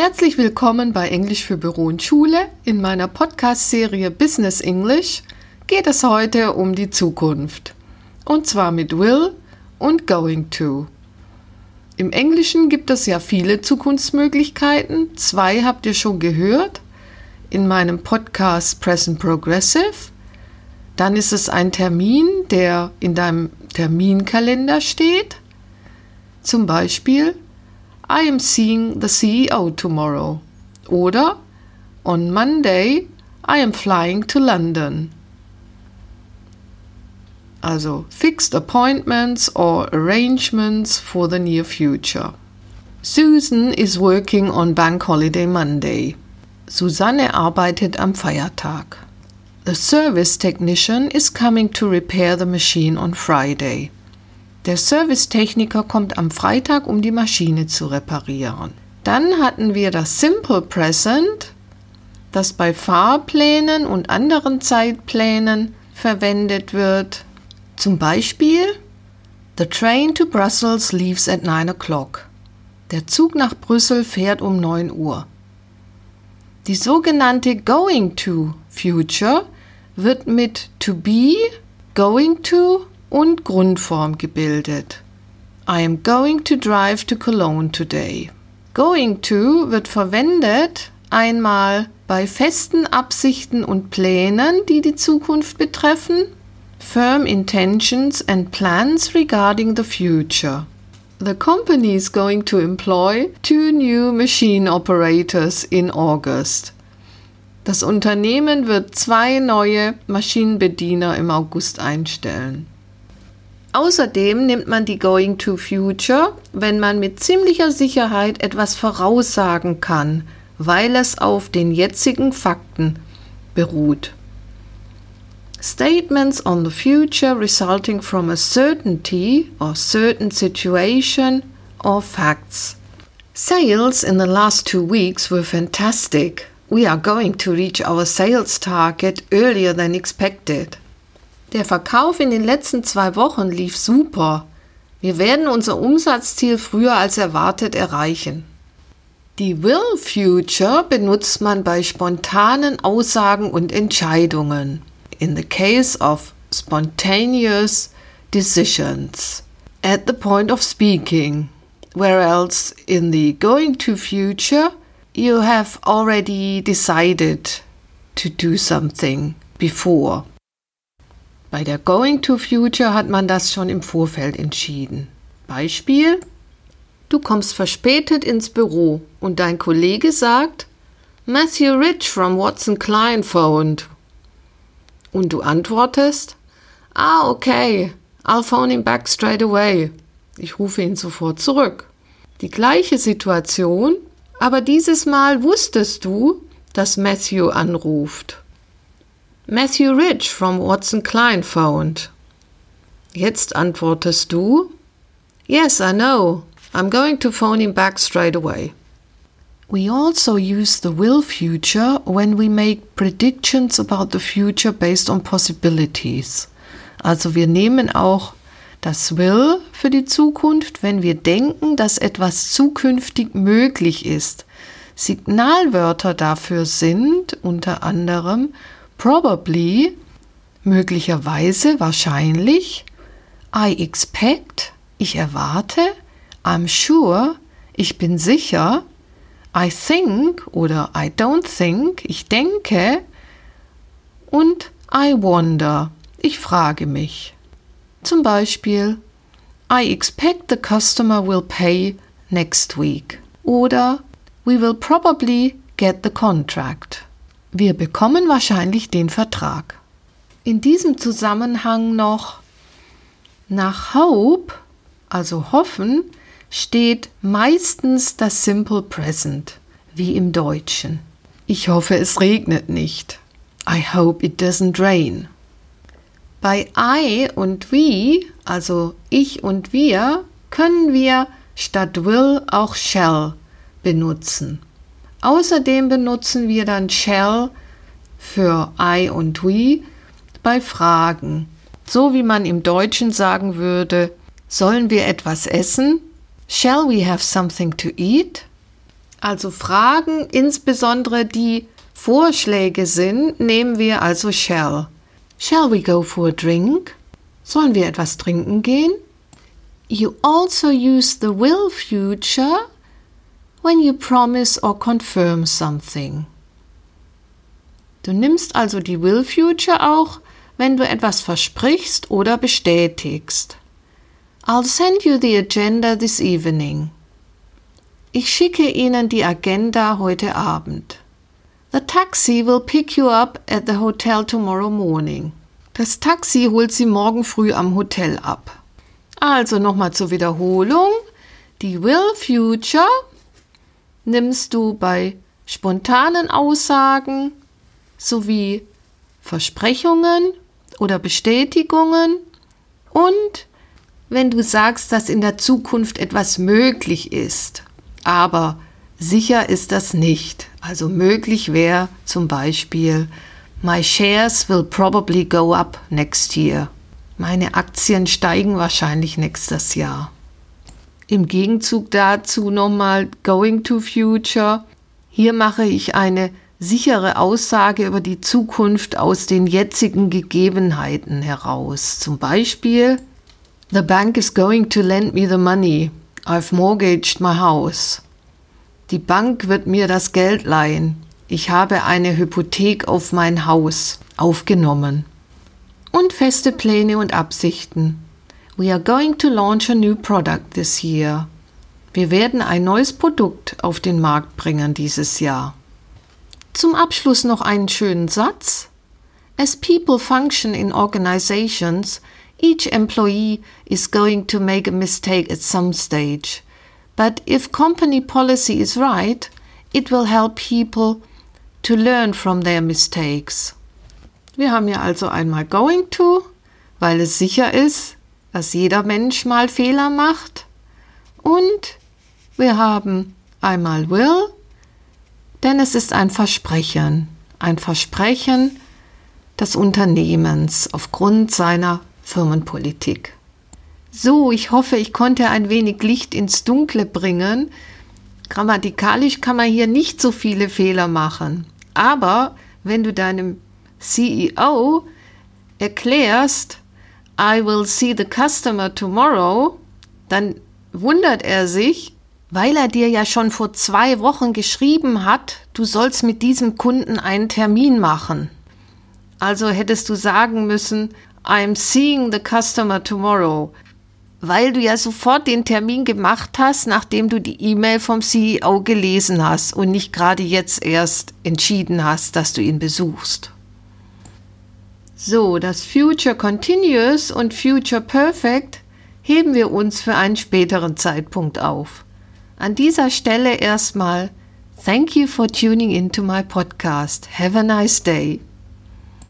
Herzlich willkommen bei Englisch für Büro und Schule. In meiner Podcast-Serie Business English geht es heute um die Zukunft. Und zwar mit will und going to. Im Englischen gibt es ja viele Zukunftsmöglichkeiten. Zwei habt ihr schon gehört in meinem Podcast Present Progressive. Dann ist es ein Termin, der in deinem Terminkalender steht. Zum Beispiel I am seeing the CEO tomorrow. Oder On Monday I am flying to London. Also fixed appointments or arrangements for the near future. Susan is working on Bank Holiday Monday. Susanne arbeitet am Feiertag. The service technician is coming to repair the machine on Friday. Der Servicetechniker kommt am Freitag, um die Maschine zu reparieren. Dann hatten wir das Simple Present, das bei Fahrplänen und anderen Zeitplänen verwendet wird. Zum Beispiel The train to Brussels leaves at 9 o'clock. Der Zug nach Brüssel fährt um 9 Uhr. Die sogenannte Going to Future wird mit to be, going to und Grundform gebildet. I am going to drive to Cologne today. Going to wird verwendet einmal bei festen Absichten und Plänen, die die Zukunft betreffen, firm intentions and plans regarding the future. The company is going to employ two new machine operators in August. Das Unternehmen wird zwei neue Maschinenbediener im August einstellen. Außerdem nimmt man die Going to Future, wenn man mit ziemlicher Sicherheit etwas voraussagen kann, weil es auf den jetzigen Fakten beruht. Statements on the future resulting from a certainty or certain situation or facts. Sales in the last two weeks were fantastic. We are going to reach our sales target earlier than expected. Der Verkauf in den letzten zwei Wochen lief super. Wir werden unser Umsatzziel früher als erwartet erreichen. Die Will Future benutzt man bei spontanen Aussagen und Entscheidungen. In the case of spontaneous decisions. At the point of speaking. Whereas in the going to future, you have already decided to do something before. Bei der Going to Future hat man das schon im Vorfeld entschieden. Beispiel: Du kommst verspätet ins Büro und dein Kollege sagt, Matthew Rich from Watson Klein phoned. Und du antwortest, Ah, okay, I'll phone him back straight away. Ich rufe ihn sofort zurück. Die gleiche Situation, aber dieses Mal wusstest du, dass Matthew anruft. Matthew Rich from Watson Klein phoned. Jetzt antwortest du, Yes, I know. I'm going to phone him back straight away. We also use the will future when we make predictions about the future based on possibilities. Also wir nehmen auch das will für die Zukunft, wenn wir denken, dass etwas zukünftig möglich ist. Signalwörter dafür sind unter anderem probably, möglicherweise, wahrscheinlich, I expect, ich erwarte, I'm sure, ich bin sicher, I think oder I don't think, ich denke und I wonder, ich frage mich. Zum Beispiel, I expect the customer will pay next week oder we will probably get the contract. Wir bekommen wahrscheinlich den Vertrag. In diesem Zusammenhang noch nach Hope, also hoffen, steht meistens das Simple Present, wie im Deutschen. Ich hoffe, es regnet nicht. I hope it doesn't rain. Bei I und we, also ich und wir, können wir statt will auch shall benutzen. Außerdem benutzen wir dann shall für I und we bei Fragen. So wie man im Deutschen sagen würde, sollen wir etwas essen? Shall we have something to eat? Also Fragen, insbesondere die Vorschläge sind, nehmen wir also shall. Shall we go for a drink? Sollen wir etwas trinken gehen? You also use the will future when you promise or confirm something. Du nimmst also die will future auch, wenn du etwas versprichst oder bestätigst. I'll send you the agenda this evening. Ich schicke Ihnen die Agenda heute Abend. The taxi will pick you up at the hotel tomorrow morning. Das Taxi holt Sie morgen früh am Hotel ab. Also nochmal zur Wiederholung. Die will future nimmst du bei spontanen Aussagen sowie Versprechungen oder Bestätigungen und wenn du sagst, dass in der Zukunft etwas möglich ist, aber sicher ist das nicht. Also möglich wäre zum Beispiel, My shares will probably go up next year. Meine Aktien steigen wahrscheinlich nächstes Jahr. Im Gegenzug dazu nochmal Going to Future. Hier mache ich eine sichere Aussage über die Zukunft aus den jetzigen Gegebenheiten heraus. Zum Beispiel, The bank is going to lend me the money. I've mortgaged my house. Die Bank wird mir das Geld leihen. Ich habe eine Hypothek auf mein Haus aufgenommen. Und feste Pläne und Absichten. We are going to launch a new product this year. Wir werden ein neues Produkt auf den Markt bringen dieses Jahr. Zum Abschluss noch einen schönen Satz. As people function in organizations, each employee is going to make a mistake at some stage. But if company policy is right, it will help people to learn from their mistakes. Wir haben hier also einmal going to, weil es sicher ist, dass jeder Mensch mal Fehler macht. Und wir haben einmal will, denn es ist ein Versprechen, ein Versprechen des Unternehmens aufgrund seiner Firmenpolitik. So, ich hoffe, ich konnte ein wenig Licht ins Dunkle bringen. Grammatikalisch kann man hier nicht so viele Fehler machen. Aber wenn du deinem CEO erklärst, I will see the customer tomorrow, dann wundert er sich, weil er dir ja schon vor zwei Wochen geschrieben hat, du sollst mit diesem Kunden einen Termin machen. Also hättest du sagen müssen, I'm seeing the customer tomorrow, weil du ja sofort den Termin gemacht hast, nachdem du die E-Mail vom CEO gelesen hast und nicht gerade jetzt erst entschieden hast, dass du ihn besuchst. So, das Future Continuous und Future Perfect heben wir uns für einen späteren Zeitpunkt auf. An dieser Stelle erstmal Thank you for tuning into my podcast. Have a nice day.